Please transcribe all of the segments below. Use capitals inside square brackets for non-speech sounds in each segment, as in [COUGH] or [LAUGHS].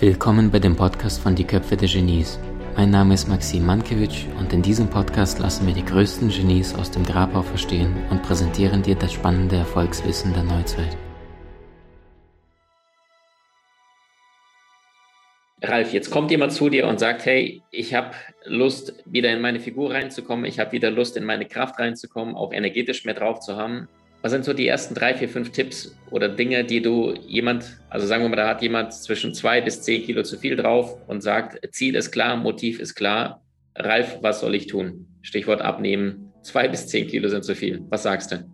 Willkommen bei dem Podcast von Die Köpfe der Genies. Mein Name ist Maxim Mankewitsch und in diesem Podcast lassen wir die größten Genies aus dem Grabau verstehen und präsentieren dir das spannende Erfolgswissen der Neuzeit. Ralf, jetzt kommt jemand zu dir und sagt, hey, ich habe Lust, wieder in meine Figur reinzukommen, ich habe wieder Lust, in meine Kraft reinzukommen, auch energetisch mehr drauf zu haben. Was sind so die ersten drei, vier, fünf Tipps oder Dinge, die du jemand, also sagen wir mal, da hat jemand zwischen zwei bis zehn Kilo zu viel drauf und sagt, Ziel ist klar, Motiv ist klar. Ralf, was soll ich tun? Stichwort abnehmen. Zwei bis zehn Kilo sind zu viel. Was sagst du?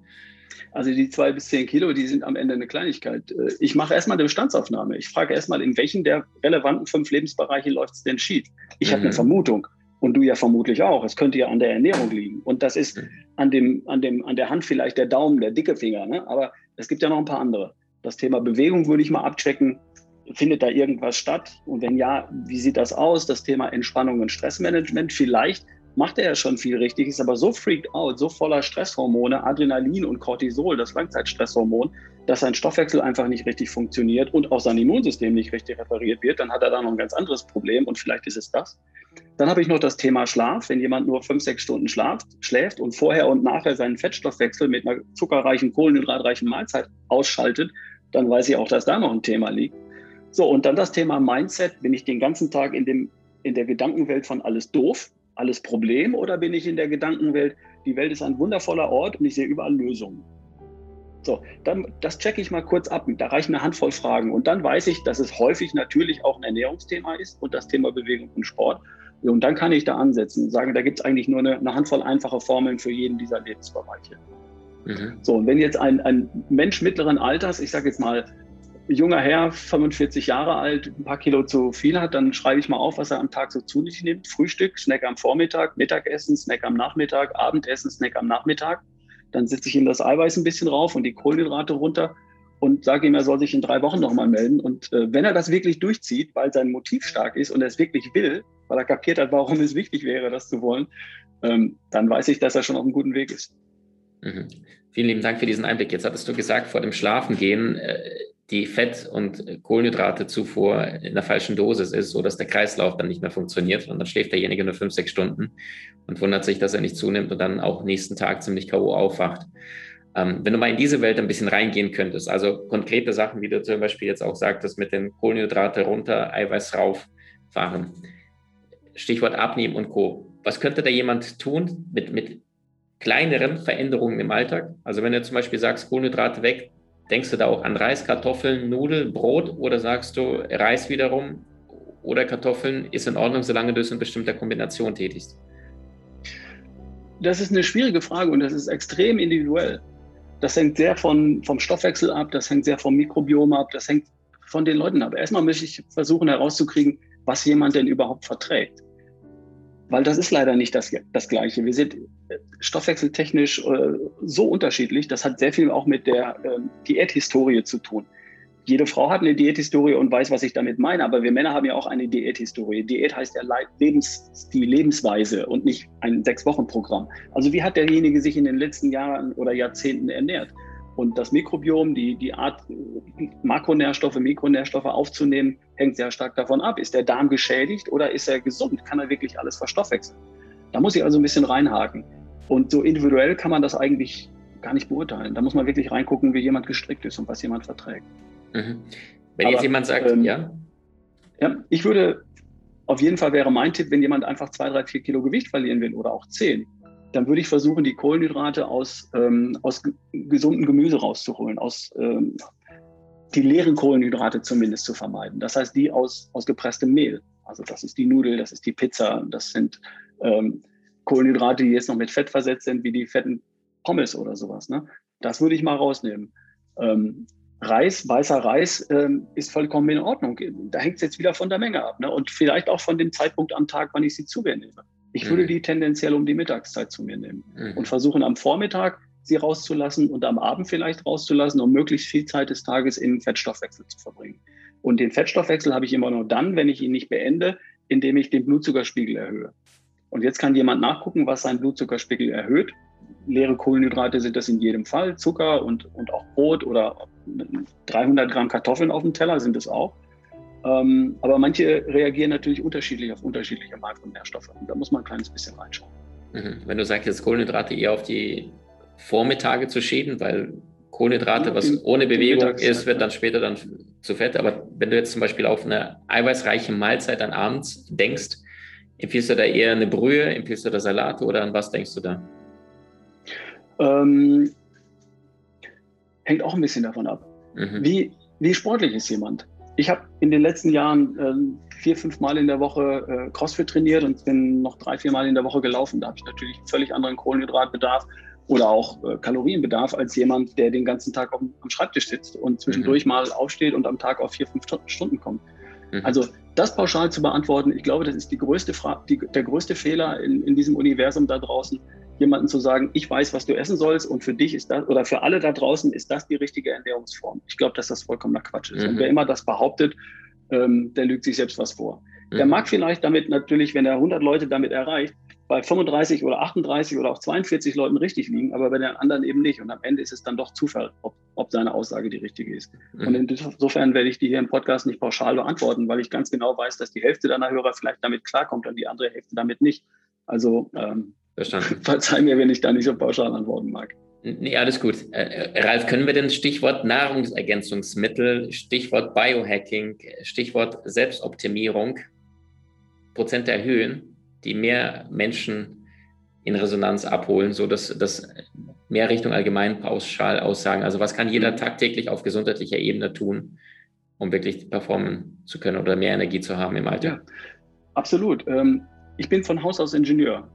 Also die zwei bis zehn Kilo, die sind am Ende eine Kleinigkeit. Äh, ich mache erstmal eine Bestandsaufnahme. Ich frage erstmal, in welchen der relevanten fünf Lebensbereiche läuft es denn schief? Ich mhm. habe eine Vermutung und du ja vermutlich auch. Es könnte ja an der Ernährung liegen. Und das ist mhm. An, dem, an, dem, an der Hand vielleicht der Daumen, der dicke Finger. Ne? Aber es gibt ja noch ein paar andere. Das Thema Bewegung würde ich mal abchecken. Findet da irgendwas statt? Und wenn ja, wie sieht das aus? Das Thema Entspannung und Stressmanagement. Vielleicht macht er ja schon viel richtig, ist aber so freaked out, so voller Stresshormone, Adrenalin und Cortisol, das Langzeitstresshormon, dass sein Stoffwechsel einfach nicht richtig funktioniert und auch sein Immunsystem nicht richtig repariert wird, dann hat er da noch ein ganz anderes Problem und vielleicht ist es das. Dann habe ich noch das Thema Schlaf. Wenn jemand nur fünf, sechs Stunden schlaft, schläft und vorher und nachher seinen Fettstoffwechsel mit einer zuckerreichen, kohlenhydratreichen Mahlzeit ausschaltet, dann weiß ich auch, dass da noch ein Thema liegt. So, und dann das Thema Mindset. Bin ich den ganzen Tag in, dem, in der Gedankenwelt von alles doof, alles Problem oder bin ich in der Gedankenwelt, die Welt ist ein wundervoller Ort und ich sehe überall Lösungen? So, dann, das checke ich mal kurz ab. Da reichen eine Handvoll Fragen. Und dann weiß ich, dass es häufig natürlich auch ein Ernährungsthema ist und das Thema Bewegung und Sport. Und dann kann ich da ansetzen und sagen, da gibt es eigentlich nur eine, eine, Handvoll einfache Formeln für jeden dieser Lebensbereiche. Mhm. So, und wenn jetzt ein, ein Mensch mittleren Alters, ich sage jetzt mal junger Herr, 45 Jahre alt, ein paar Kilo zu viel hat, dann schreibe ich mal auf, was er am Tag so zu sich nimmt. Frühstück, Snack am Vormittag, Mittagessen, Snack am Nachmittag, Abendessen, Snack am Nachmittag. Dann setze ich ihm das Eiweiß ein bisschen rauf und die Kohlenhydrate runter und sage ihm, er soll sich in drei Wochen nochmal melden. Und äh, wenn er das wirklich durchzieht, weil sein Motiv stark ist und er es wirklich will, weil er kapiert hat, warum es wichtig wäre, das zu wollen, ähm, dann weiß ich, dass er schon auf einem guten Weg ist. Mhm. Vielen lieben Dank für diesen Einblick. Jetzt hattest du gesagt, vor dem Schlafengehen, äh, die Fett- und Kohlenhydratezufuhr in der falschen Dosis ist, so dass der Kreislauf dann nicht mehr funktioniert und dann schläft derjenige nur fünf, sechs Stunden und wundert sich, dass er nicht zunimmt und dann auch nächsten Tag ziemlich K.O. aufwacht. Ähm, wenn du mal in diese Welt ein bisschen reingehen könntest, also konkrete Sachen, wie du zum Beispiel jetzt auch sagtest, mit den Kohlenhydrate runter, Eiweiß rauf fahren. Stichwort Abnehmen und Co. Was könnte da jemand tun mit, mit kleineren Veränderungen im Alltag? Also wenn du zum Beispiel sagst, Kohlenhydrate weg, Denkst du da auch an Reis, Kartoffeln, Nudeln, Brot oder sagst du Reis wiederum oder Kartoffeln ist in Ordnung, solange du es in bestimmter Kombination tätigst? Das ist eine schwierige Frage und das ist extrem individuell. Das hängt sehr von, vom Stoffwechsel ab, das hängt sehr vom Mikrobiom ab, das hängt von den Leuten ab. Erstmal möchte ich versuchen herauszukriegen, was jemand denn überhaupt verträgt weil das ist leider nicht das, das Gleiche. Wir sind äh, stoffwechseltechnisch äh, so unterschiedlich. Das hat sehr viel auch mit der äh, Diäthistorie zu tun. Jede Frau hat eine Diäthistorie und weiß, was ich damit meine, aber wir Männer haben ja auch eine Diäthistorie. Diät heißt ja Lebensstil, Lebensweise und nicht ein Sechs-Wochen-Programm. Also wie hat derjenige sich in den letzten Jahren oder Jahrzehnten ernährt? Und das Mikrobiom, die, die Art, Makronährstoffe, Mikronährstoffe aufzunehmen, hängt sehr stark davon ab. Ist der Darm geschädigt oder ist er gesund? Kann er wirklich alles verstoffwechseln? Da muss ich also ein bisschen reinhaken. Und so individuell kann man das eigentlich gar nicht beurteilen. Da muss man wirklich reingucken, wie jemand gestrickt ist und was jemand verträgt. Mhm. Wenn Aber, jetzt jemand sagt, ähm, ja? Ja, ich würde, auf jeden Fall wäre mein Tipp, wenn jemand einfach zwei, drei, vier Kilo Gewicht verlieren will oder auch zehn, dann würde ich versuchen, die Kohlenhydrate aus, ähm, aus gesundem Gemüse rauszuholen, aus ähm, die leeren Kohlenhydrate zumindest zu vermeiden. Das heißt, die aus, aus gepresstem Mehl. Also das ist die Nudel, das ist die Pizza, das sind ähm, Kohlenhydrate, die jetzt noch mit Fett versetzt sind, wie die fetten Pommes oder sowas. Ne? Das würde ich mal rausnehmen. Ähm, Reis, weißer Reis ähm, ist vollkommen in Ordnung. Da hängt es jetzt wieder von der Menge ab. Ne? Und vielleicht auch von dem Zeitpunkt am Tag, wann ich sie zu mir nehme. Ich würde mhm. die tendenziell um die Mittagszeit zu mir nehmen mhm. und versuchen am Vormittag sie rauszulassen und am Abend vielleicht rauszulassen, um möglichst viel Zeit des Tages im Fettstoffwechsel zu verbringen. Und den Fettstoffwechsel habe ich immer nur dann, wenn ich ihn nicht beende, indem ich den Blutzuckerspiegel erhöhe. Und jetzt kann jemand nachgucken, was sein Blutzuckerspiegel erhöht. Leere Kohlenhydrate sind das in jedem Fall, Zucker und, und auch Brot oder 300 Gramm Kartoffeln auf dem Teller sind es auch. Ähm, aber manche reagieren natürlich unterschiedlich auf unterschiedliche Makro- und Nährstoffe. Und da muss man ein kleines bisschen reinschauen. Mhm. Wenn du sagst, jetzt Kohlenhydrate eher auf die Vormittage zu schieben, weil Kohlenhydrate, ja, was den, ohne Bewegung ist, wird dann später dann zu Fett. Aber wenn du jetzt zum Beispiel auf eine eiweißreiche Mahlzeit dann abends denkst, empfiehlst du da eher eine Brühe, empfiehlst du da Salate oder an was denkst du da? Ähm, hängt auch ein bisschen davon ab. Mhm. Wie, wie sportlich ist jemand? Ich habe in den letzten Jahren äh, vier, fünf Mal in der Woche äh, CrossFit trainiert und bin noch drei, vier Mal in der Woche gelaufen. Da habe ich natürlich einen völlig anderen Kohlenhydratbedarf oder auch äh, Kalorienbedarf als jemand, der den ganzen Tag auf, am Schreibtisch sitzt und zwischendurch mhm. mal aufsteht und am Tag auf vier, fünf Stunden kommt. Mhm. Also das pauschal zu beantworten, ich glaube, das ist die größte Fra die, der größte Fehler in, in diesem Universum da draußen, jemanden zu sagen, ich weiß, was du essen sollst und für dich ist das, oder für alle da draußen ist das die richtige Ernährungsform. Ich glaube, dass das vollkommener Quatsch ist. Mhm. Und wer immer das behauptet, ähm, der lügt sich selbst was vor. Mhm. Der mag vielleicht damit natürlich, wenn er 100 Leute damit erreicht, bei 35 oder 38 oder auch 42 Leuten richtig liegen, aber bei den anderen eben nicht. Und am Ende ist es dann doch Zufall, ob, ob seine Aussage die richtige ist. Mhm. Und insofern werde ich die hier im Podcast nicht pauschal beantworten, weil ich ganz genau weiß, dass die Hälfte deiner Hörer vielleicht damit klarkommt und die andere Hälfte damit nicht. Also ähm. [LAUGHS] Verzeih mir, wenn ich da nicht so pauschal antworten mag. Nee, alles gut. Äh, äh, Ralf, können wir denn Stichwort Nahrungsergänzungsmittel, Stichwort Biohacking, Stichwort Selbstoptimierung Prozent erhöhen, die mehr Menschen in Resonanz abholen, sodass das mehr Richtung allgemeinpauschal aussagen? Also was kann jeder tagtäglich auf gesundheitlicher Ebene tun, um wirklich performen zu können oder mehr Energie zu haben im Alter? Ja, absolut. Ähm, ich bin von Haus aus Ingenieur.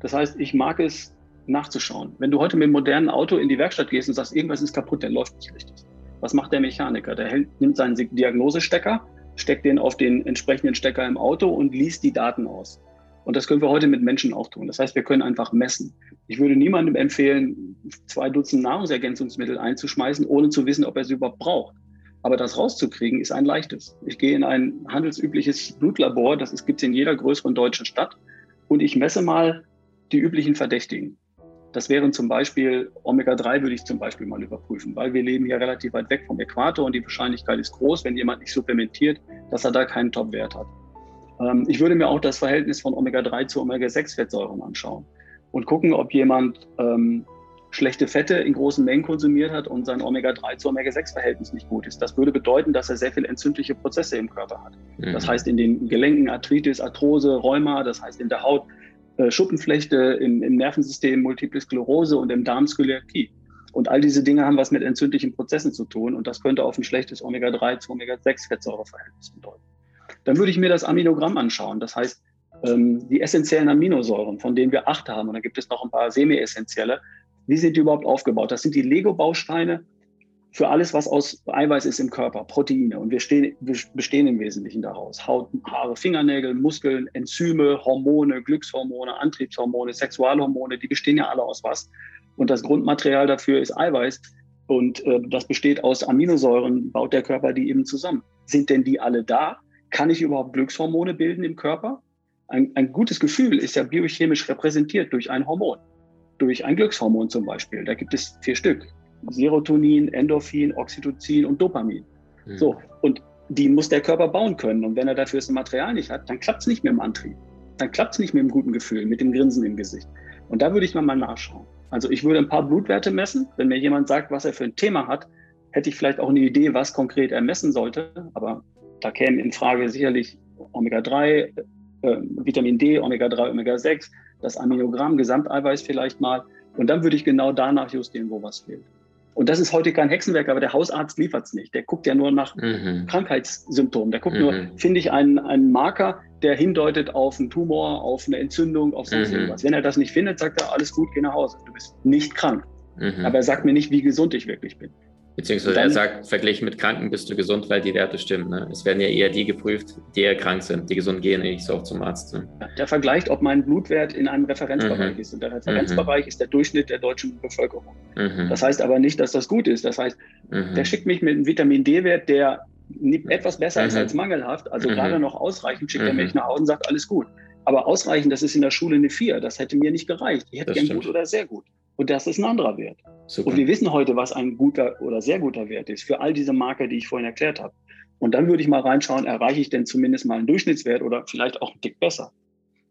Das heißt, ich mag es nachzuschauen. Wenn du heute mit einem modernen Auto in die Werkstatt gehst und sagst, irgendwas ist kaputt, dann läuft nicht richtig. Was macht der Mechaniker? Der hält, nimmt seinen Diagnosestecker, steckt den auf den entsprechenden Stecker im Auto und liest die Daten aus. Und das können wir heute mit Menschen auch tun. Das heißt, wir können einfach messen. Ich würde niemandem empfehlen, zwei Dutzend Nahrungsergänzungsmittel einzuschmeißen, ohne zu wissen, ob er sie überhaupt braucht. Aber das rauszukriegen ist ein leichtes. Ich gehe in ein handelsübliches Blutlabor, das gibt es in jeder größeren deutschen Stadt, und ich messe mal die üblichen Verdächtigen. Das wären zum Beispiel Omega-3 würde ich zum Beispiel mal überprüfen, weil wir leben hier relativ weit weg vom Äquator und die Wahrscheinlichkeit ist groß, wenn jemand nicht supplementiert, dass er da keinen Top-Wert hat. Ähm, ich würde mir auch das Verhältnis von Omega-3 zu Omega-6-Fettsäuren anschauen und gucken, ob jemand ähm, schlechte Fette in großen Mengen konsumiert hat und sein Omega-3 zu Omega-6-Verhältnis nicht gut ist. Das würde bedeuten, dass er sehr viele entzündliche Prozesse im Körper hat. Mhm. Das heißt in den Gelenken Arthritis, Arthrose, Rheuma, das heißt in der Haut äh, Schuppenflechte, im, im Nervensystem Multiple Sklerose und im Darm Skoliakie. Und all diese Dinge haben was mit entzündlichen Prozessen zu tun und das könnte auf ein schlechtes Omega-3 zu Omega-6-Fettsäureverhältnis bedeuten. Dann würde ich mir das Aminogramm anschauen. Das heißt, ähm, die essentiellen Aminosäuren, von denen wir acht haben, und dann gibt es noch ein paar semi-essentielle, wie sind die überhaupt aufgebaut? Das sind die Lego-Bausteine für alles, was aus Eiweiß ist im Körper, Proteine. Und wir, stehen, wir bestehen im Wesentlichen daraus. Haut, Haare, Fingernägel, Muskeln, Enzyme, Hormone, Glückshormone, Antriebshormone, Sexualhormone, die bestehen ja alle aus was. Und das Grundmaterial dafür ist Eiweiß. Und äh, das besteht aus Aminosäuren, baut der Körper die eben zusammen. Sind denn die alle da? Kann ich überhaupt Glückshormone bilden im Körper? Ein, ein gutes Gefühl ist ja biochemisch repräsentiert durch ein Hormon, durch ein Glückshormon zum Beispiel. Da gibt es vier Stück. Serotonin, Endorphin, Oxytocin und Dopamin. Mhm. So, und die muss der Körper bauen können. Und wenn er dafür das Material nicht hat, dann klappt es nicht mit dem Antrieb. Dann klappt es nicht mit dem guten Gefühl, mit dem Grinsen im Gesicht. Und da würde ich mal nachschauen. Also ich würde ein paar Blutwerte messen. Wenn mir jemand sagt, was er für ein Thema hat, hätte ich vielleicht auch eine Idee, was konkret er messen sollte. Aber da käme in Frage sicherlich Omega-3, äh, Vitamin D, Omega-3, Omega-6, das Aminogramm, Gesamteiweiß vielleicht mal. Und dann würde ich genau danach justieren, wo was fehlt. Und das ist heute kein Hexenwerk, aber der Hausarzt liefert es nicht. Der guckt ja nur nach mhm. Krankheitssymptomen. Der guckt mhm. nur, finde ich einen, einen Marker, der hindeutet auf einen Tumor, auf eine Entzündung, auf sonst mhm. irgendwas. Wenn er das nicht findet, sagt er, alles gut, geh nach Hause. Du bist nicht krank. Mhm. Aber er sagt mir nicht, wie gesund ich wirklich bin. Beziehungsweise dann, er sagt, verglichen mit Kranken bist du gesund, weil die Werte stimmen. Ne? Es werden ja eher die geprüft, die eher krank sind. Die gesund gehen nicht so oft zum Arzt. Ne? Der vergleicht, ob mein Blutwert in einem Referenzbereich mhm. ist. Und der Referenzbereich mhm. ist der Durchschnitt der deutschen Bevölkerung. Mhm. Das heißt aber nicht, dass das gut ist. Das heißt, mhm. der schickt mich mit einem Vitamin D-Wert, der etwas besser ist mhm. als mangelhaft, also mhm. gerade noch ausreichend, schickt er mich nach Hause und sagt, alles gut. Aber ausreichend, das ist in der Schule eine 4. Das hätte mir nicht gereicht. Ich hätte das gern stimmt. gut oder sehr gut. Und das ist ein anderer Wert. Super. Und wir wissen heute, was ein guter oder sehr guter Wert ist für all diese Marker, die ich vorhin erklärt habe. Und dann würde ich mal reinschauen, erreiche ich denn zumindest mal einen Durchschnittswert oder vielleicht auch einen Tick besser.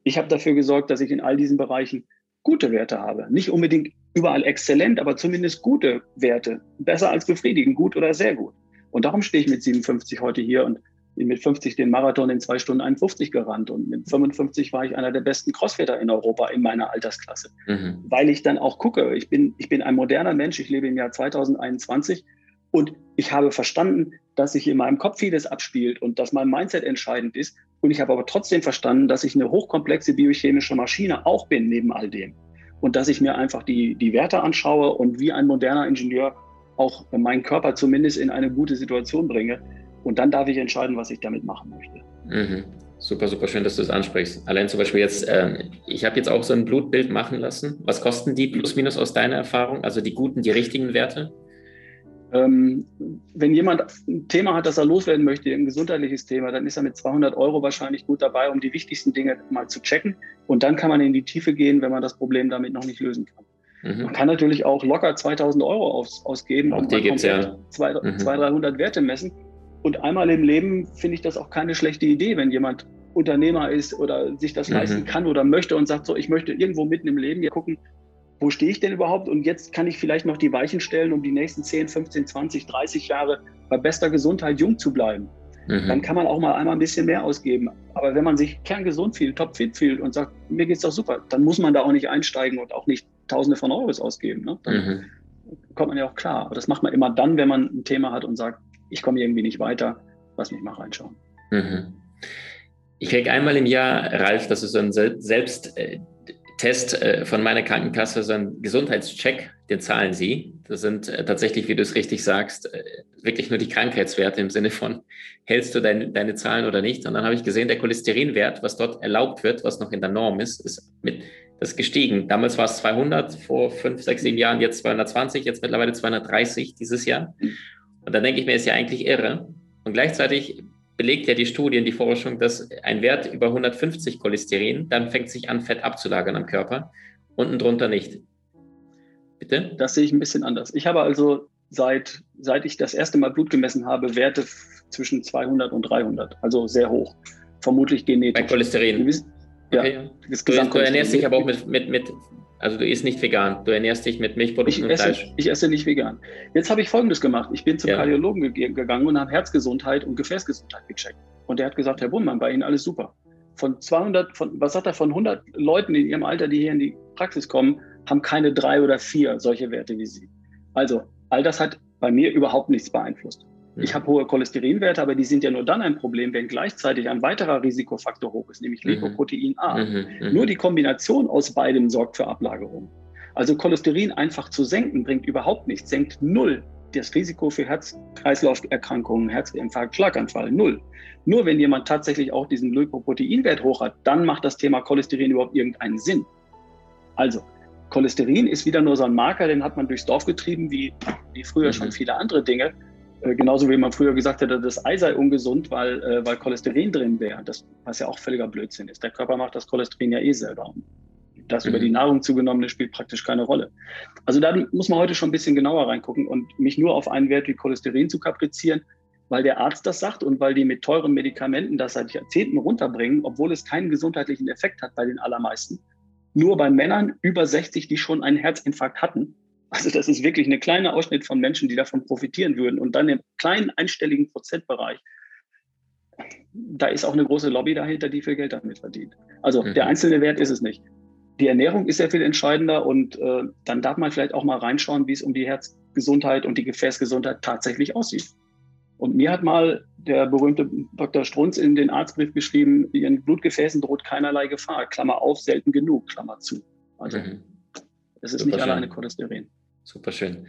Ich habe dafür gesorgt, dass ich in all diesen Bereichen gute Werte habe. Nicht unbedingt überall exzellent, aber zumindest gute Werte. Besser als befriedigend, gut oder sehr gut. Und darum stehe ich mit 57 heute hier und bin mit 50 den Marathon in zwei Stunden 51 gerannt und mit 55 war ich einer der besten Crossfitter in Europa in meiner Altersklasse. Mhm. Weil ich dann auch gucke, ich bin, ich bin ein moderner Mensch, ich lebe im Jahr 2021 und ich habe verstanden, dass sich in meinem Kopf vieles abspielt und dass mein Mindset entscheidend ist. Und ich habe aber trotzdem verstanden, dass ich eine hochkomplexe biochemische Maschine auch bin neben all dem. Und dass ich mir einfach die, die Werte anschaue und wie ein moderner Ingenieur auch meinen Körper zumindest in eine gute Situation bringe. Und dann darf ich entscheiden, was ich damit machen möchte. Mhm. Super, super schön, dass du es ansprichst. Allein zum Beispiel jetzt, äh, ich habe jetzt auch so ein Blutbild machen lassen. Was kosten die plus minus aus deiner Erfahrung? Also die guten, die richtigen Werte? Ähm, wenn jemand ein Thema hat, das er loswerden möchte, ein gesundheitliches Thema, dann ist er mit 200 Euro wahrscheinlich gut dabei, um die wichtigsten Dinge mal zu checken. Und dann kann man in die Tiefe gehen, wenn man das Problem damit noch nicht lösen kann. Mhm. Man kann natürlich auch locker 2000 Euro aus, ausgeben auch und die gibt's ja. 200, mhm. 300 Werte messen. Und einmal im Leben finde ich das auch keine schlechte Idee, wenn jemand Unternehmer ist oder sich das mhm. leisten kann oder möchte und sagt so, ich möchte irgendwo mitten im Leben hier gucken, wo stehe ich denn überhaupt? Und jetzt kann ich vielleicht noch die Weichen stellen, um die nächsten 10, 15, 20, 30 Jahre bei bester Gesundheit jung zu bleiben. Mhm. Dann kann man auch mal einmal ein bisschen mehr ausgeben. Aber wenn man sich kerngesund fühlt, topfit fühlt und sagt, mir geht's doch super, dann muss man da auch nicht einsteigen und auch nicht Tausende von Euros ausgeben. Ne? Dann mhm. kommt man ja auch klar. Aber das macht man immer dann, wenn man ein Thema hat und sagt, ich komme irgendwie nicht weiter, lass mich mal reinschauen. Mhm. Ich kriege einmal im Jahr, Ralf, das ist so ein Selbst, äh, von meiner Krankenkasse, so ein Gesundheitscheck, den zahlen sie. Das sind äh, tatsächlich, wie du es richtig sagst, äh, wirklich nur die Krankheitswerte im Sinne von, hältst du dein, deine Zahlen oder nicht? Und dann habe ich gesehen, der Cholesterinwert, was dort erlaubt wird, was noch in der Norm ist, ist mit das gestiegen. Damals war es 200, vor fünf, sechs, sieben Jahren, jetzt 220, jetzt mittlerweile 230 dieses Jahr. Und dann denke ich mir, ist ja eigentlich irre. Und gleichzeitig belegt ja die Studie und die Forschung, dass ein Wert über 150 Cholesterin, dann fängt sich an, Fett abzulagern am Körper, unten drunter nicht. Bitte? Das sehe ich ein bisschen anders. Ich habe also seit, seit ich das erste Mal Blut gemessen habe, Werte zwischen 200 und 300, also sehr hoch. Vermutlich genetisch. Bei Cholesterin? Ja, okay. du, du ernährst dich aber auch mit, mit, mit also du isst nicht vegan, du ernährst dich mit Milchprodukten ich und Fleisch. Ich esse nicht vegan. Jetzt habe ich Folgendes gemacht. Ich bin zum ja. Kardiologen ge gegangen und habe Herzgesundheit und Gefäßgesundheit gecheckt. Und der hat gesagt, Herr Bunnmann, bei Ihnen alles super. Von 200, von, was sagt er, von 100 Leuten in Ihrem Alter, die hier in die Praxis kommen, haben keine drei oder vier solche Werte wie Sie. Also all das hat bei mir überhaupt nichts beeinflusst. Ich habe hohe Cholesterinwerte, aber die sind ja nur dann ein Problem, wenn gleichzeitig ein weiterer Risikofaktor hoch ist, nämlich mhm. Lipoprotein A. Mhm, mhm. Nur die Kombination aus beidem sorgt für Ablagerung. Also Cholesterin einfach zu senken bringt überhaupt nichts, senkt null das Risiko für Herz-Kreislauf-Erkrankungen, Herzinfarkt, Schlaganfall, null. Nur wenn jemand tatsächlich auch diesen Lipoproteinwert hoch hat, dann macht das Thema Cholesterin überhaupt irgendeinen Sinn. Also, Cholesterin ist wieder nur so ein Marker, den hat man durchs Dorf getrieben, wie, wie früher mhm. schon viele andere Dinge. Äh, genauso wie man früher gesagt hätte, das Ei sei ungesund, weil, äh, weil Cholesterin drin wäre. Das, was ja auch völliger Blödsinn ist. Der Körper macht das Cholesterin ja eh selber. Das mhm. über die Nahrung zugenommene spielt praktisch keine Rolle. Also da muss man heute schon ein bisschen genauer reingucken und mich nur auf einen Wert wie Cholesterin zu kaprizieren, weil der Arzt das sagt und weil die mit teuren Medikamenten das seit Jahrzehnten runterbringen, obwohl es keinen gesundheitlichen Effekt hat bei den allermeisten. Nur bei Männern über 60, die schon einen Herzinfarkt hatten, also das ist wirklich ein kleiner Ausschnitt von Menschen, die davon profitieren würden. Und dann im kleinen einstelligen Prozentbereich, da ist auch eine große Lobby dahinter, die viel Geld damit verdient. Also mhm. der einzelne Wert ist es nicht. Die Ernährung ist sehr viel entscheidender und äh, dann darf man vielleicht auch mal reinschauen, wie es um die Herzgesundheit und die Gefäßgesundheit tatsächlich aussieht. Und mir hat mal der berühmte Dr. Strunz in den Arztbrief geschrieben, ihren Blutgefäßen droht keinerlei Gefahr, Klammer auf, selten genug, Klammer zu. Also mhm. es ist nicht alleine Cholesterin. Super schön.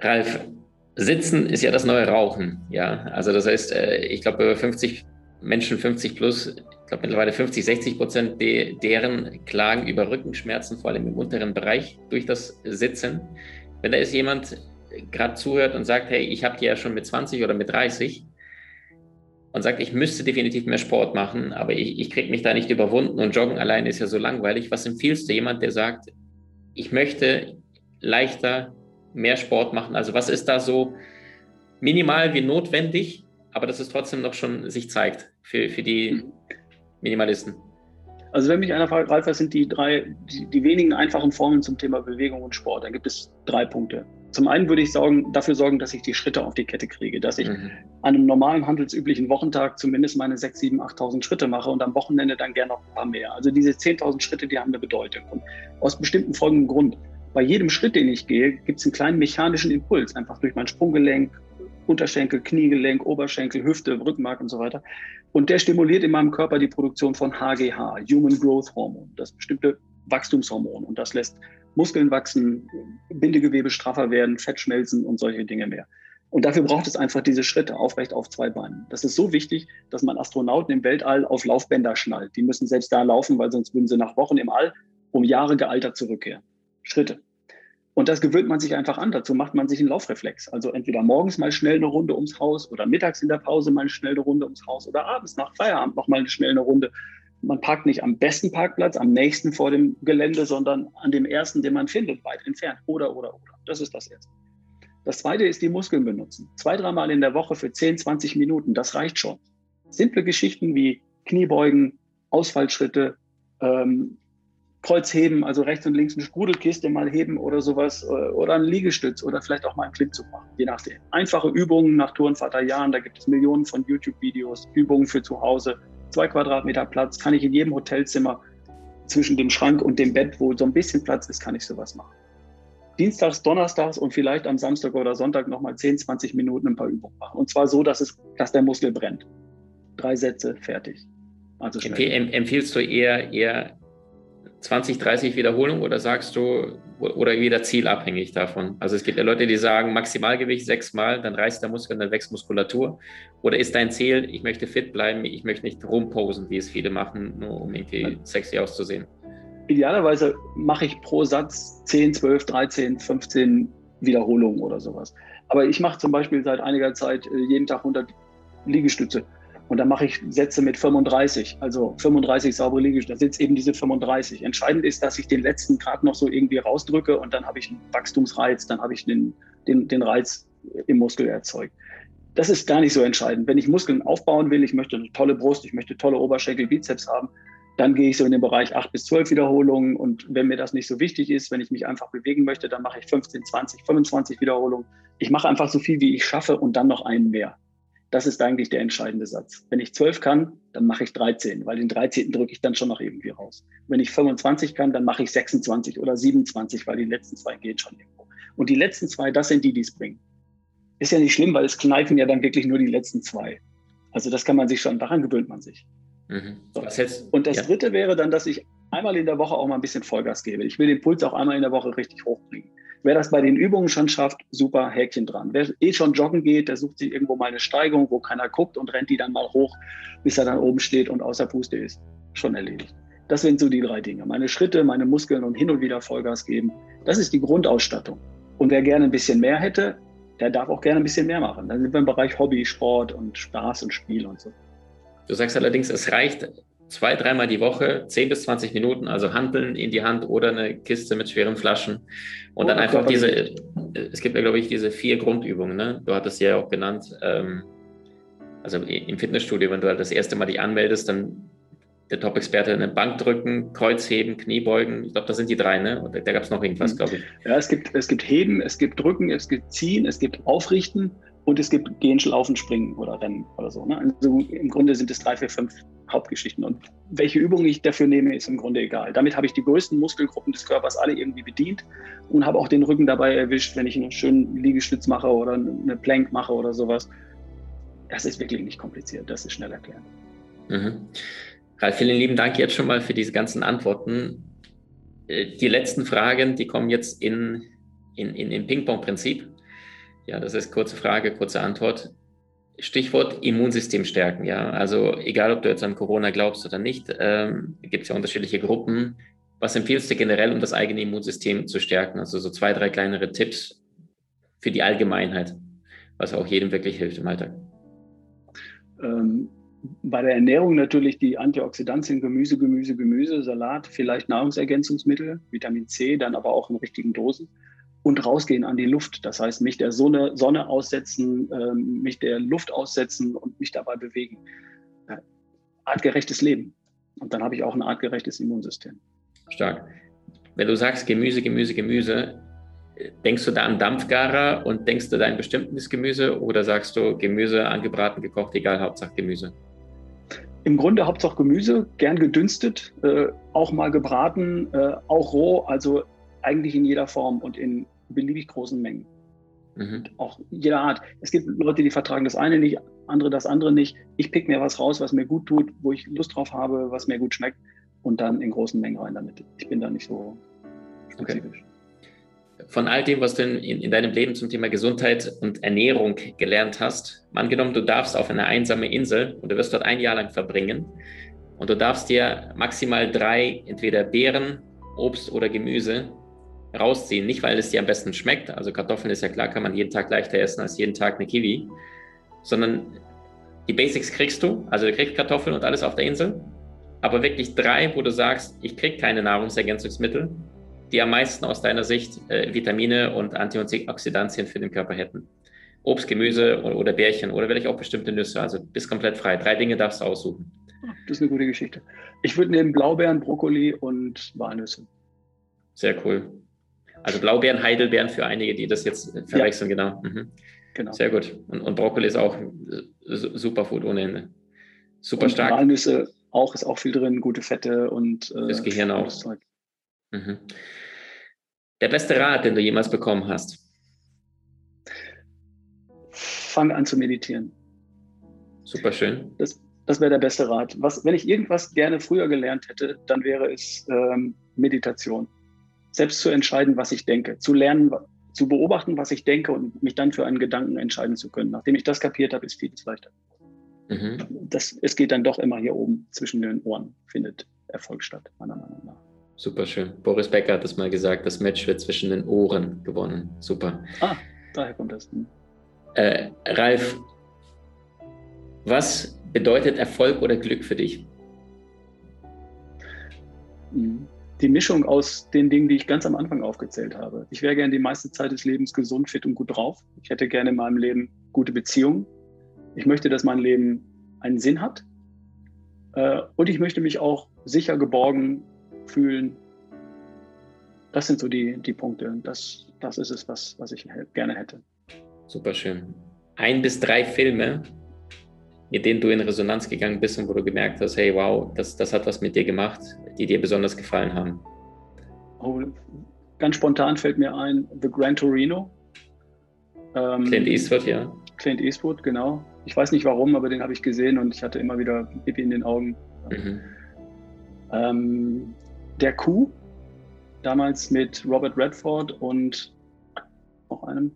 Ralf, Sitzen ist ja das neue Rauchen. Ja, also das heißt, äh, ich glaube, über 50 Menschen, 50 plus, ich glaube mittlerweile 50, 60 Prozent deren klagen über Rückenschmerzen, vor allem im unteren Bereich durch das Sitzen. Wenn da ist jemand gerade zuhört und sagt, hey, ich habe die ja schon mit 20 oder mit 30 und sagt, ich müsste definitiv mehr Sport machen, aber ich, ich kriege mich da nicht überwunden und Joggen allein ist ja so langweilig. Was empfiehlst du jemand, der sagt, ich möchte leichter, mehr Sport machen? Also was ist da so minimal wie notwendig, aber dass es trotzdem noch schon sich zeigt für, für die mhm. Minimalisten. Also wenn mich einer fragt, Ralf, was sind die drei, die, die, wenigen einfachen Formeln zum Thema Bewegung und Sport, dann gibt es drei Punkte. Zum einen würde ich sorgen, dafür sorgen, dass ich die Schritte auf die Kette kriege, dass ich mhm. an einem normalen handelsüblichen Wochentag zumindest meine 6, 7, 8.000 Schritte mache und am Wochenende dann gerne noch ein paar mehr. Also diese 10.000 Schritte, die haben eine Bedeutung. Und aus bestimmten folgendem Grund. Bei jedem Schritt, den ich gehe, gibt es einen kleinen mechanischen Impuls, einfach durch mein Sprunggelenk, Unterschenkel, Kniegelenk, Oberschenkel, Hüfte, Rückenmark und so weiter. Und der stimuliert in meinem Körper die Produktion von HGH, Human Growth Hormone, das bestimmte Wachstumshormon. Und das lässt Muskeln wachsen, Bindegewebe straffer werden, Fett schmelzen und solche Dinge mehr. Und dafür braucht es einfach diese Schritte aufrecht auf zwei Beinen. Das ist so wichtig, dass man Astronauten im Weltall auf Laufbänder schnallt. Die müssen selbst da laufen, weil sonst würden sie nach Wochen im All um Jahre gealtert zurückkehren. Schritte. Und das gewöhnt man sich einfach an. Dazu macht man sich einen Laufreflex. Also entweder morgens mal schnell eine Runde ums Haus oder mittags in der Pause mal schnell eine Runde ums Haus oder abends nach Feierabend noch mal schnell eine Runde. Man parkt nicht am besten Parkplatz, am nächsten vor dem Gelände, sondern an dem ersten, den man findet, weit entfernt. Oder, oder, oder. Das ist das Erste. Das Zweite ist die Muskeln benutzen. Zwei, dreimal in der Woche für 10, 20 Minuten. Das reicht schon. Simple Geschichten wie Kniebeugen, Ausfallschritte, ähm, Kreuzheben, also rechts und links eine Sprudelkiste mal heben oder sowas äh, oder ein Liegestütz oder vielleicht auch mal einen Klimmzug machen, je nachdem. Einfache Übungen nach Turnvater Jahren, da gibt es Millionen von YouTube-Videos, Übungen für zu Hause, zwei Quadratmeter Platz, kann ich in jedem Hotelzimmer zwischen dem Schrank und dem Bett, wo so ein bisschen Platz ist, kann ich sowas machen. Dienstags, Donnerstags und vielleicht am Samstag oder Sonntag nochmal 10, 20 Minuten ein paar Übungen machen. Und zwar so, dass, es, dass der Muskel brennt. Drei Sätze, fertig. Also Empfehl, empfiehlst du eher, eher 20, 30 Wiederholungen oder sagst du, oder wieder zielabhängig davon? Also es gibt ja Leute, die sagen, Maximalgewicht sechsmal, dann reißt der Muskel, dann wächst Muskulatur. Oder ist dein Ziel, ich möchte fit bleiben, ich möchte nicht rumposen, wie es viele machen, nur um irgendwie sexy auszusehen? Idealerweise mache ich pro Satz 10, 12, 13, 15 Wiederholungen oder sowas. Aber ich mache zum Beispiel seit einiger Zeit äh, jeden Tag 100 Liegestütze. Und dann mache ich Sätze mit 35, also 35 saubere Liegestütze. Da sitzt eben diese 35. Entscheidend ist, dass ich den letzten Grad noch so irgendwie rausdrücke und dann habe ich einen Wachstumsreiz, dann habe ich den, den, den Reiz im Muskel erzeugt. Das ist gar nicht so entscheidend. Wenn ich Muskeln aufbauen will, ich möchte eine tolle Brust, ich möchte tolle Oberschenkel, Bizeps haben, dann gehe ich so in den Bereich 8 bis 12 Wiederholungen. Und wenn mir das nicht so wichtig ist, wenn ich mich einfach bewegen möchte, dann mache ich 15, 20, 25 Wiederholungen. Ich mache einfach so viel, wie ich schaffe und dann noch einen mehr. Das ist eigentlich der entscheidende Satz. Wenn ich 12 kann, dann mache ich 13, weil den 13. drücke ich dann schon noch irgendwie raus. Wenn ich 25 kann, dann mache ich 26 oder 27, weil die letzten zwei gehen schon irgendwo. Und die letzten zwei, das sind die, die es bringen. Ist ja nicht schlimm, weil es kneifen ja dann wirklich nur die letzten zwei. Also das kann man sich schon, daran gewöhnt man sich. Mhm. So. Und das ja. dritte wäre dann, dass ich einmal in der Woche auch mal ein bisschen Vollgas gebe. Ich will den Puls auch einmal in der Woche richtig hochbringen. Wer das bei den Übungen schon schafft, super Häkchen dran. Wer eh schon joggen geht, der sucht sich irgendwo mal eine Steigung, wo keiner guckt und rennt die dann mal hoch, bis er dann oben steht und außer Puste ist. Schon erledigt. Das sind so die drei Dinge. Meine Schritte, meine Muskeln und hin und wieder Vollgas geben. Das ist die Grundausstattung. Und wer gerne ein bisschen mehr hätte, der darf auch gerne ein bisschen mehr machen. Dann sind wir im Bereich Hobby, Sport und Spaß und Spiel und so. Du sagst allerdings, es reicht zwei, dreimal die Woche, 10 bis 20 Minuten, also Handeln in die Hand oder eine Kiste mit schweren Flaschen. Und dann oh, einfach diese, es gibt ja, glaube ich, diese vier Grundübungen, ne? Du hattest ja auch genannt, ähm, also im Fitnessstudio, wenn du halt das erste Mal dich anmeldest, dann der Top-Experte eine Bank drücken, Kreuzheben, Kniebeugen. Ich glaube, das sind die drei, ne? Und da gab es noch irgendwas, mhm. glaube ich. Ja, es gibt, es gibt Heben, es gibt Drücken, es gibt Ziehen, es gibt Aufrichten und es gibt Gehen, Laufen, Springen oder Rennen oder so. Ne? Also im Grunde sind es drei, vier, fünf Hauptgeschichten. Und welche Übung ich dafür nehme, ist im Grunde egal. Damit habe ich die größten Muskelgruppen des Körpers alle irgendwie bedient und habe auch den Rücken dabei erwischt, wenn ich einen schönen Liegestütz mache oder eine Plank mache oder sowas. Das ist wirklich nicht kompliziert, das ist schnell erklärt. Mhm. Ralf, vielen lieben Dank jetzt schon mal für diese ganzen Antworten. Äh, die letzten Fragen, die kommen jetzt in, in, in, in Ping-Pong-Prinzip. Ja, das ist kurze Frage, kurze Antwort. Stichwort Immunsystem stärken, ja. Also egal, ob du jetzt an Corona glaubst oder nicht, ähm, gibt es ja unterschiedliche Gruppen. Was empfiehlst du generell, um das eigene Immunsystem zu stärken? Also so zwei, drei kleinere Tipps für die Allgemeinheit, was auch jedem wirklich hilft im Alltag. Ähm, bei der Ernährung natürlich die Antioxidantien, Gemüse, Gemüse, Gemüse, Salat, vielleicht Nahrungsergänzungsmittel, Vitamin C, dann aber auch in richtigen Dosen. Und rausgehen an die Luft. Das heißt, mich der Sonne, Sonne aussetzen, ähm, mich der Luft aussetzen und mich dabei bewegen. Äh, artgerechtes Leben. Und dann habe ich auch ein artgerechtes Immunsystem. Stark. Wenn du sagst Gemüse, Gemüse, Gemüse, denkst du da an Dampfgarer und denkst du da an bestimmtes Gemüse oder sagst du Gemüse angebraten, gekocht, egal, Hauptsache Gemüse? Im Grunde Hauptsache Gemüse, gern gedünstet, äh, auch mal gebraten, äh, auch roh, also eigentlich in jeder Form und in beliebig großen Mengen. Mhm. Auch jeder Art. Es gibt Leute, die vertragen das eine nicht, andere das andere nicht. Ich pick mir was raus, was mir gut tut, wo ich Lust drauf habe, was mir gut schmeckt und dann in großen Mengen rein damit. Ich bin da nicht so spezifisch. Okay. Von all dem, was du in, in, deinem Leben zum Thema Gesundheit und Ernährung gelernt hast, angenommen, du darfst auf eine einsame Insel und du wirst dort ein Jahr lang verbringen und du darfst dir maximal drei, entweder Beeren, Obst oder Gemüse rausziehen. Nicht, weil es dir am besten schmeckt, also Kartoffeln ist ja klar, kann man jeden Tag leichter essen als jeden Tag eine Kiwi, sondern die Basics kriegst du, also du kriegst Kartoffeln und alles auf der Insel, aber wirklich drei, wo du sagst, ich krieg keine Nahrungsergänzungsmittel, die am meisten aus deiner Sicht äh, Vitamine und Antioxidantien für den Körper hätten. Obst, Gemüse oder, oder Bärchen oder vielleicht auch bestimmte Nüsse, also bist komplett frei. Drei Dinge darfst du aussuchen. Das ist eine gute Geschichte. Ich würde nehmen Blaubeeren, Brokkoli und Walnüsse. Sehr cool. Also Blaubeeren, Heidelbeeren für einige, die das jetzt verwechseln, ja. genau. Mhm. genau. Sehr gut. Und, und, Brokkoli ist auch Superfood ohne Ende. Super und stark. Walnüsse auch ist auch viel drin, gute Fette und äh, das Gehirn auch. Mhm. Der beste Rat, den du jemals bekommen hast? Fang an zu meditieren. Super schön. Das, das wäre der beste Rat. Was, wenn ich irgendwas gerne früher gelernt hätte, dann wäre es ähm, Meditation selbst zu entscheiden, was ich denke, zu lernen, zu beobachten, was ich denke und mich dann für einen Gedanken entscheiden zu können. Nachdem ich das kapiert habe, ist vieles leichter. Mhm. Das, es geht dann doch immer hier oben zwischen den Ohren, findet Erfolg statt, meiner Meinung nach. Super schön. Boris Becker hat das mal gesagt, das Match wird zwischen den Ohren gewonnen. Super. Ah, daher kommt das. Hm. Äh, Ralf, was bedeutet Erfolg oder Glück für dich? Mhm die Mischung aus den Dingen, die ich ganz am Anfang aufgezählt habe. Ich wäre gerne die meiste Zeit des Lebens gesund, fit und gut drauf. Ich hätte gerne in meinem Leben gute Beziehungen. Ich möchte, dass mein Leben einen Sinn hat. Äh, und ich möchte mich auch sicher geborgen fühlen. Das sind so die, die Punkte. Das, das ist es, was, was ich gerne hätte. Super schön. Ein bis drei Filme, mit denen du in Resonanz gegangen bist und wo du gemerkt hast, hey, wow, das, das hat was mit dir gemacht, die dir besonders gefallen haben? Oh, ganz spontan fällt mir ein The Gran Torino. Ähm, Clint Eastwood, ja. Clint Eastwood, genau. Ich weiß nicht warum, aber den habe ich gesehen und ich hatte immer wieder Pipi in den Augen. Mhm. Ähm, der Kuh, damals mit Robert Redford und noch einem,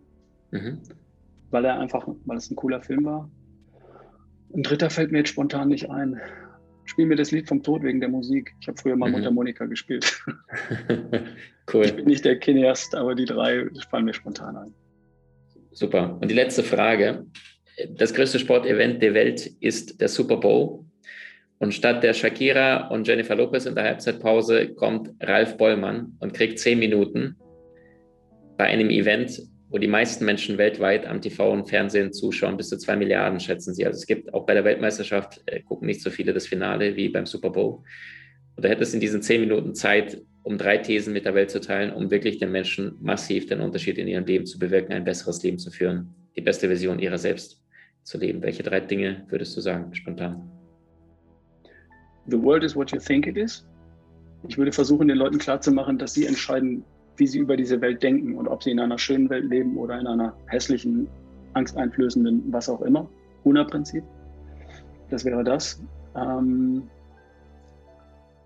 mhm. weil er einfach, weil es ein cooler Film war. Ein dritter fällt mir jetzt spontan nicht ein. Spiel mir das Lied vom Tod wegen der Musik. Ich habe früher mal mhm. Mundharmonika gespielt. [LAUGHS] cool. Ich bin nicht der Cineast, aber die drei fallen mir spontan ein. Super. Und die letzte Frage. Das größte Sportevent der Welt ist der Super Bowl. Und statt der Shakira und Jennifer Lopez in der Halbzeitpause kommt Ralf Bollmann und kriegt zehn Minuten bei einem Event, wo die meisten Menschen weltweit am TV und Fernsehen zuschauen, bis zu zwei Milliarden schätzen sie. Also es gibt auch bei der Weltmeisterschaft, äh, gucken nicht so viele das Finale wie beim Super Bowl. Und da hätte es in diesen zehn Minuten Zeit, um drei Thesen mit der Welt zu teilen, um wirklich den Menschen massiv den Unterschied in ihrem Leben zu bewirken, ein besseres Leben zu führen, die beste Version ihrer selbst zu leben. Welche drei Dinge würdest du sagen, spontan? The world is what you think it is. Ich würde versuchen, den Leuten klarzumachen, dass sie entscheiden, wie sie über diese Welt denken und ob sie in einer schönen Welt leben oder in einer hässlichen, angsteinflößenden, was auch immer. Huna-Prinzip. Das wäre das. Ähm,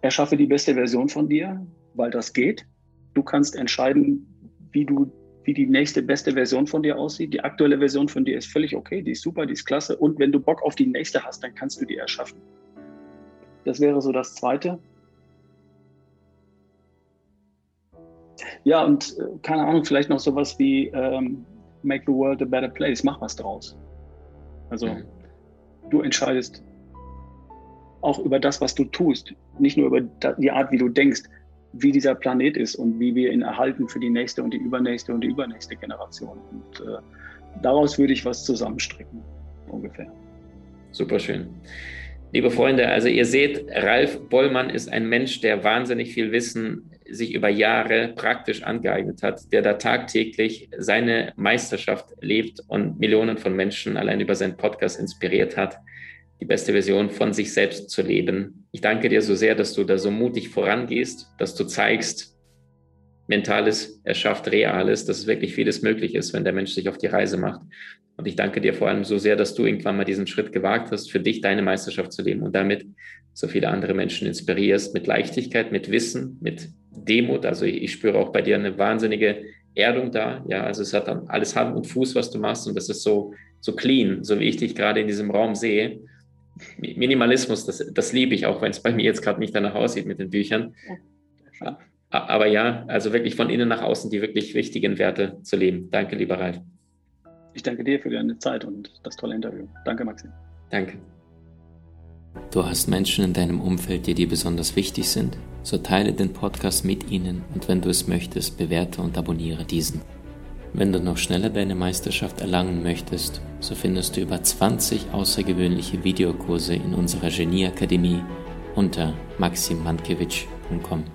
erschaffe die beste Version von dir, weil das geht. Du kannst entscheiden, wie du wie die nächste beste Version von dir aussieht. Die aktuelle Version von dir ist völlig okay, die ist super, die ist klasse. Und wenn du Bock auf die nächste hast, dann kannst du die erschaffen. Das wäre so das Zweite. Ja, und äh, keine Ahnung, vielleicht noch sowas wie ähm, Make the World a Better Place, mach was draus. Also mhm. du entscheidest auch über das, was du tust, nicht nur über die Art, wie du denkst. wie dieser Planet ist und wie wir ihn erhalten für die nächste und die übernächste und die übernächste Generation. Und äh, daraus würde ich was zusammenstricken, ungefähr. Super schön. Liebe Freunde, also ihr seht, Ralf Bollmann ist ein Mensch, der wahnsinnig viel Wissen sich über Jahre praktisch angeeignet hat, der da tagtäglich seine Meisterschaft lebt und Millionen von Menschen allein über seinen Podcast inspiriert hat, die beste Version von sich selbst zu leben. Ich danke dir so sehr, dass du da so mutig vorangehst, dass du zeigst, Mentales erschafft Reales, dass wirklich vieles möglich ist, wenn der Mensch sich auf die Reise macht. Und ich danke dir vor allem so sehr, dass du irgendwann mal diesen Schritt gewagt hast, für dich deine Meisterschaft zu leben und damit so viele andere Menschen inspirierst mit Leichtigkeit, mit Wissen, mit Demut. Also ich, ich spüre auch bei dir eine wahnsinnige Erdung da. Ja, also es hat dann alles Hand und Fuß, was du machst und das ist so, so clean, so wie ich dich gerade in diesem Raum sehe. Minimalismus, das, das liebe ich, auch wenn es bei mir jetzt gerade nicht danach aussieht mit den Büchern. Ja. Aber ja, also wirklich von innen nach außen die wirklich wichtigen Werte zu leben. Danke, lieber Ralf. Ich danke dir für deine Zeit und das tolle Interview. Danke, Maxim. Danke. Du hast Menschen in deinem Umfeld, die dir besonders wichtig sind? So teile den Podcast mit ihnen und wenn du es möchtest, bewerte und abonniere diesen. Wenn du noch schneller deine Meisterschaft erlangen möchtest, so findest du über 20 außergewöhnliche Videokurse in unserer Genieakademie unter maximmankiewicz.com.